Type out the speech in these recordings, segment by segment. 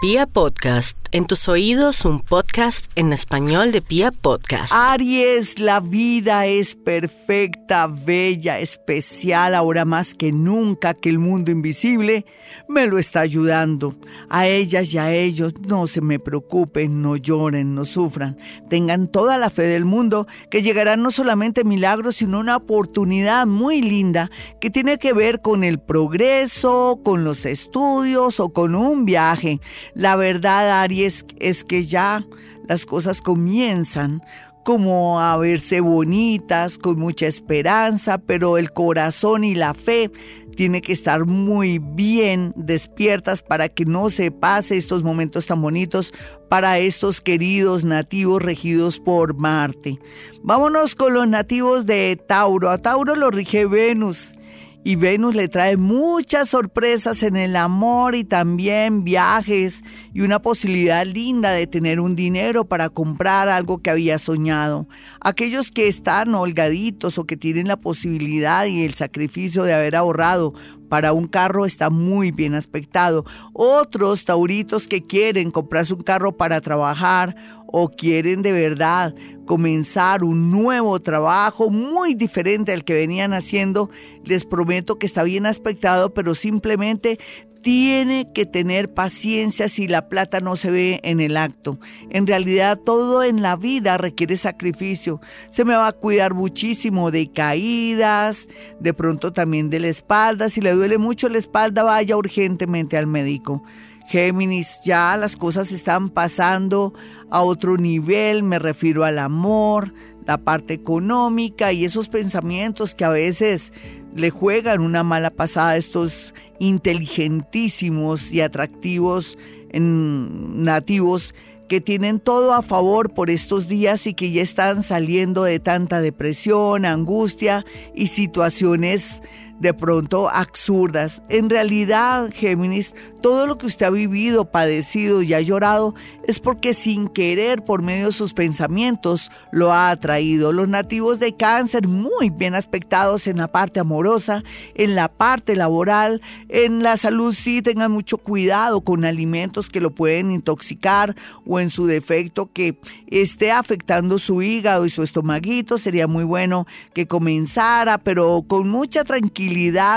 Pia Podcast, en tus oídos un podcast en español de Pia Podcast. Aries, la vida es perfecta, bella, especial, ahora más que nunca que el mundo invisible me lo está ayudando. A ellas y a ellos no se me preocupen, no lloren, no sufran. Tengan toda la fe del mundo que llegarán no solamente milagros, sino una oportunidad muy linda que tiene que ver con el progreso, con los estudios o con un viaje. La verdad, Aries, es que ya las cosas comienzan como a verse bonitas, con mucha esperanza, pero el corazón y la fe tiene que estar muy bien despiertas para que no se pase estos momentos tan bonitos para estos queridos nativos regidos por Marte. Vámonos con los nativos de Tauro. A Tauro lo rige Venus y Venus le trae muchas sorpresas en el amor y también viajes y una posibilidad linda de tener un dinero para comprar algo que había soñado. Aquellos que están holgaditos o que tienen la posibilidad y el sacrificio de haber ahorrado para un carro está muy bien aspectado. Otros tauritos que quieren comprarse un carro para trabajar o quieren de verdad comenzar un nuevo trabajo muy diferente al que venían haciendo, les prometo que está bien aspectado, pero simplemente tiene que tener paciencia si la plata no se ve en el acto. En realidad todo en la vida requiere sacrificio. Se me va a cuidar muchísimo de caídas, de pronto también de la espalda. Si le duele mucho la espalda, vaya urgentemente al médico. Géminis, ya las cosas están pasando a otro nivel, me refiero al amor, la parte económica y esos pensamientos que a veces le juegan una mala pasada a estos inteligentísimos y atractivos nativos que tienen todo a favor por estos días y que ya están saliendo de tanta depresión, angustia y situaciones de pronto absurdas. En realidad, Géminis, todo lo que usted ha vivido, padecido y ha llorado es porque sin querer, por medio de sus pensamientos, lo ha atraído. Los nativos de cáncer, muy bien aspectados en la parte amorosa, en la parte laboral, en la salud, sí tengan mucho cuidado con alimentos que lo pueden intoxicar o en su defecto que esté afectando su hígado y su estomaguito. Sería muy bueno que comenzara, pero con mucha tranquilidad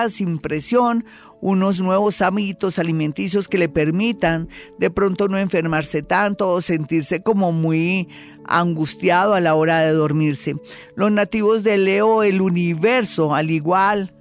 sin presión, unos nuevos hábitos alimenticios que le permitan de pronto no enfermarse tanto o sentirse como muy angustiado a la hora de dormirse. Los nativos de Leo, el universo, al igual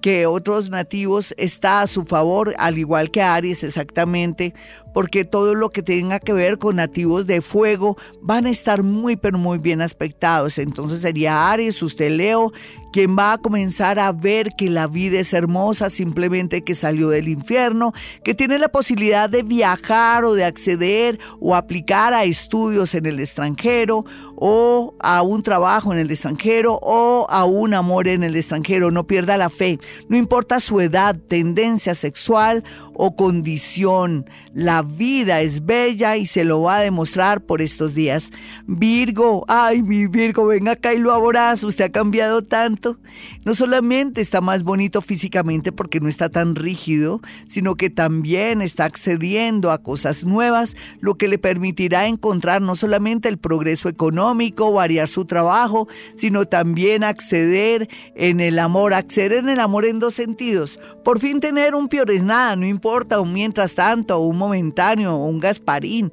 que otros nativos, está a su favor, al igual que Aries exactamente, porque todo lo que tenga que ver con nativos de fuego van a estar muy, pero muy bien aspectados. Entonces sería Aries, usted Leo, quien va a comenzar a ver que la vida es hermosa, simplemente que salió del infierno, que tiene la posibilidad de viajar o de acceder o aplicar a estudios en el extranjero o a un trabajo en el extranjero o a un amor en el extranjero. No pierda la fe, no importa su edad, tendencia sexual o condición. La vida es bella y se lo va a demostrar por estos días. Virgo, ay, mi Virgo, ven acá y lo abrazo. Usted ha cambiado tanto. No solamente está más bonito físicamente porque no está tan rígido, sino que también está accediendo a cosas nuevas, lo que le permitirá encontrar no solamente el progreso económico, variar su trabajo, sino también acceder en el amor. Acceder en el amor en dos sentidos. Por fin tener un es nada, no importa un mientras tanto, un momentáneo, un Gasparín.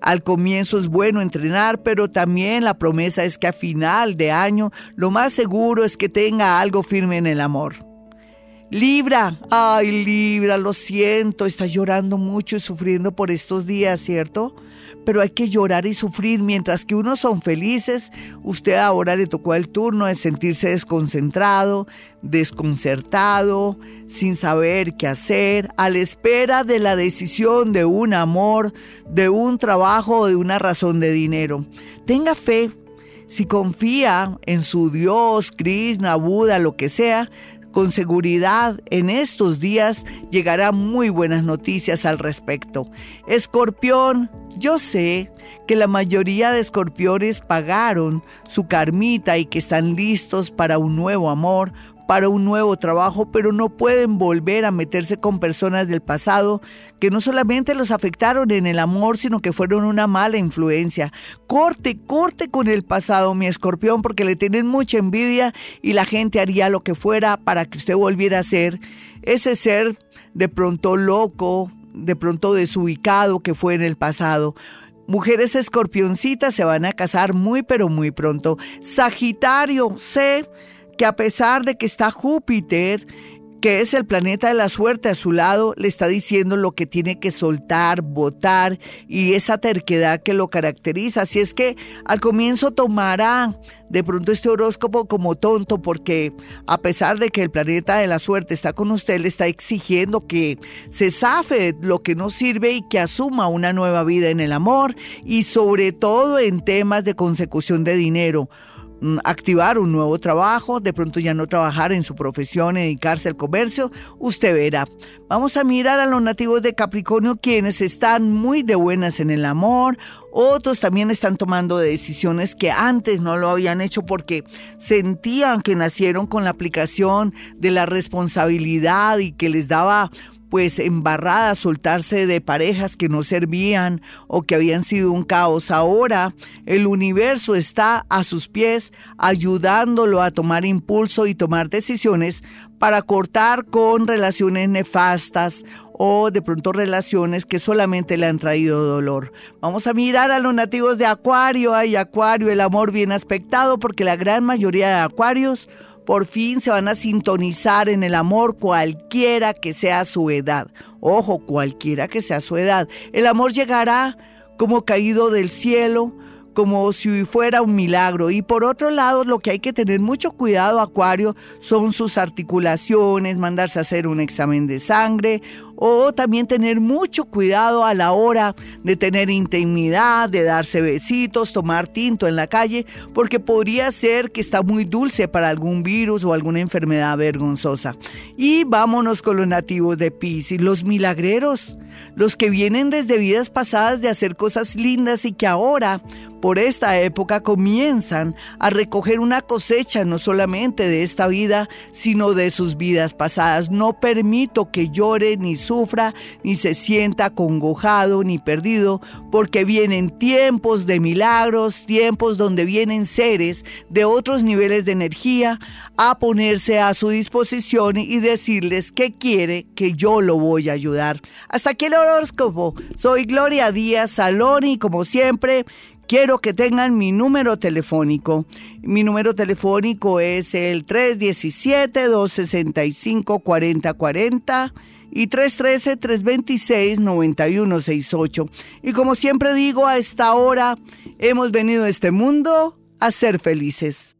Al comienzo es bueno entrenar, pero también la promesa es que a final de año lo más seguro es que tenga algo firme en el amor. Libra, ay Libra, lo siento, está llorando mucho y sufriendo por estos días, ¿cierto? Pero hay que llorar y sufrir. Mientras que unos son felices, usted ahora le tocó el turno de sentirse desconcentrado, desconcertado, sin saber qué hacer, a la espera de la decisión de un amor, de un trabajo o de una razón de dinero. Tenga fe. Si confía en su Dios, Krishna, Buda, lo que sea, con seguridad, en estos días llegarán muy buenas noticias al respecto. Escorpión, yo sé que la mayoría de escorpiones pagaron su carmita y que están listos para un nuevo amor para un nuevo trabajo, pero no pueden volver a meterse con personas del pasado que no solamente los afectaron en el amor, sino que fueron una mala influencia. Corte, corte con el pasado, mi escorpión, porque le tienen mucha envidia y la gente haría lo que fuera para que usted volviera a ser ese ser de pronto loco, de pronto desubicado que fue en el pasado. Mujeres escorpioncitas se van a casar muy pero muy pronto. Sagitario, sé que a pesar de que está Júpiter que es el planeta de la suerte a su lado, le está diciendo lo que tiene que soltar, votar y esa terquedad que lo caracteriza. Así es que al comienzo tomará de pronto este horóscopo como tonto porque a pesar de que el planeta de la suerte está con usted, le está exigiendo que se zafe lo que no sirve y que asuma una nueva vida en el amor y sobre todo en temas de consecución de dinero. Mm, activar un nuevo trabajo, de pronto ya no trabajar en su profesión, dedicarse al comercio, usted verá. Vamos a mirar a los nativos de Capricornio quienes están muy de buenas en el amor, otros también están tomando decisiones que antes no lo habían hecho porque sentían que nacieron con la aplicación de la responsabilidad y que les daba pues embarrada soltarse de parejas que no servían o que habían sido un caos. Ahora el universo está a sus pies ayudándolo a tomar impulso y tomar decisiones para cortar con relaciones nefastas o de pronto relaciones que solamente le han traído dolor. Vamos a mirar a los nativos de Acuario. Ay, Acuario, el amor bien aspectado porque la gran mayoría de Acuarios por fin se van a sintonizar en el amor cualquiera que sea su edad. Ojo, cualquiera que sea su edad. El amor llegará como caído del cielo, como si fuera un milagro. Y por otro lado, lo que hay que tener mucho cuidado, Acuario, son sus articulaciones, mandarse a hacer un examen de sangre o también tener mucho cuidado a la hora de tener intimidad, de darse besitos, tomar tinto en la calle, porque podría ser que está muy dulce para algún virus o alguna enfermedad vergonzosa. Y vámonos con los nativos de Pisces, los milagreros, los que vienen desde vidas pasadas de hacer cosas lindas y que ahora por esta época comienzan a recoger una cosecha no solamente de esta vida, sino de sus vidas pasadas. No permito que llore, ni sufra, ni se sienta congojado, ni perdido, porque vienen tiempos de milagros, tiempos donde vienen seres de otros niveles de energía a ponerse a su disposición y decirles que quiere que yo lo voy a ayudar. Hasta aquí el horóscopo. Soy Gloria Díaz Salón y como siempre, quiero que tengan mi número telefónico. Mi número telefónico es el 317-265-4040 y 313-326-9168. Y como siempre digo, a esta hora hemos venido a este mundo a ser felices.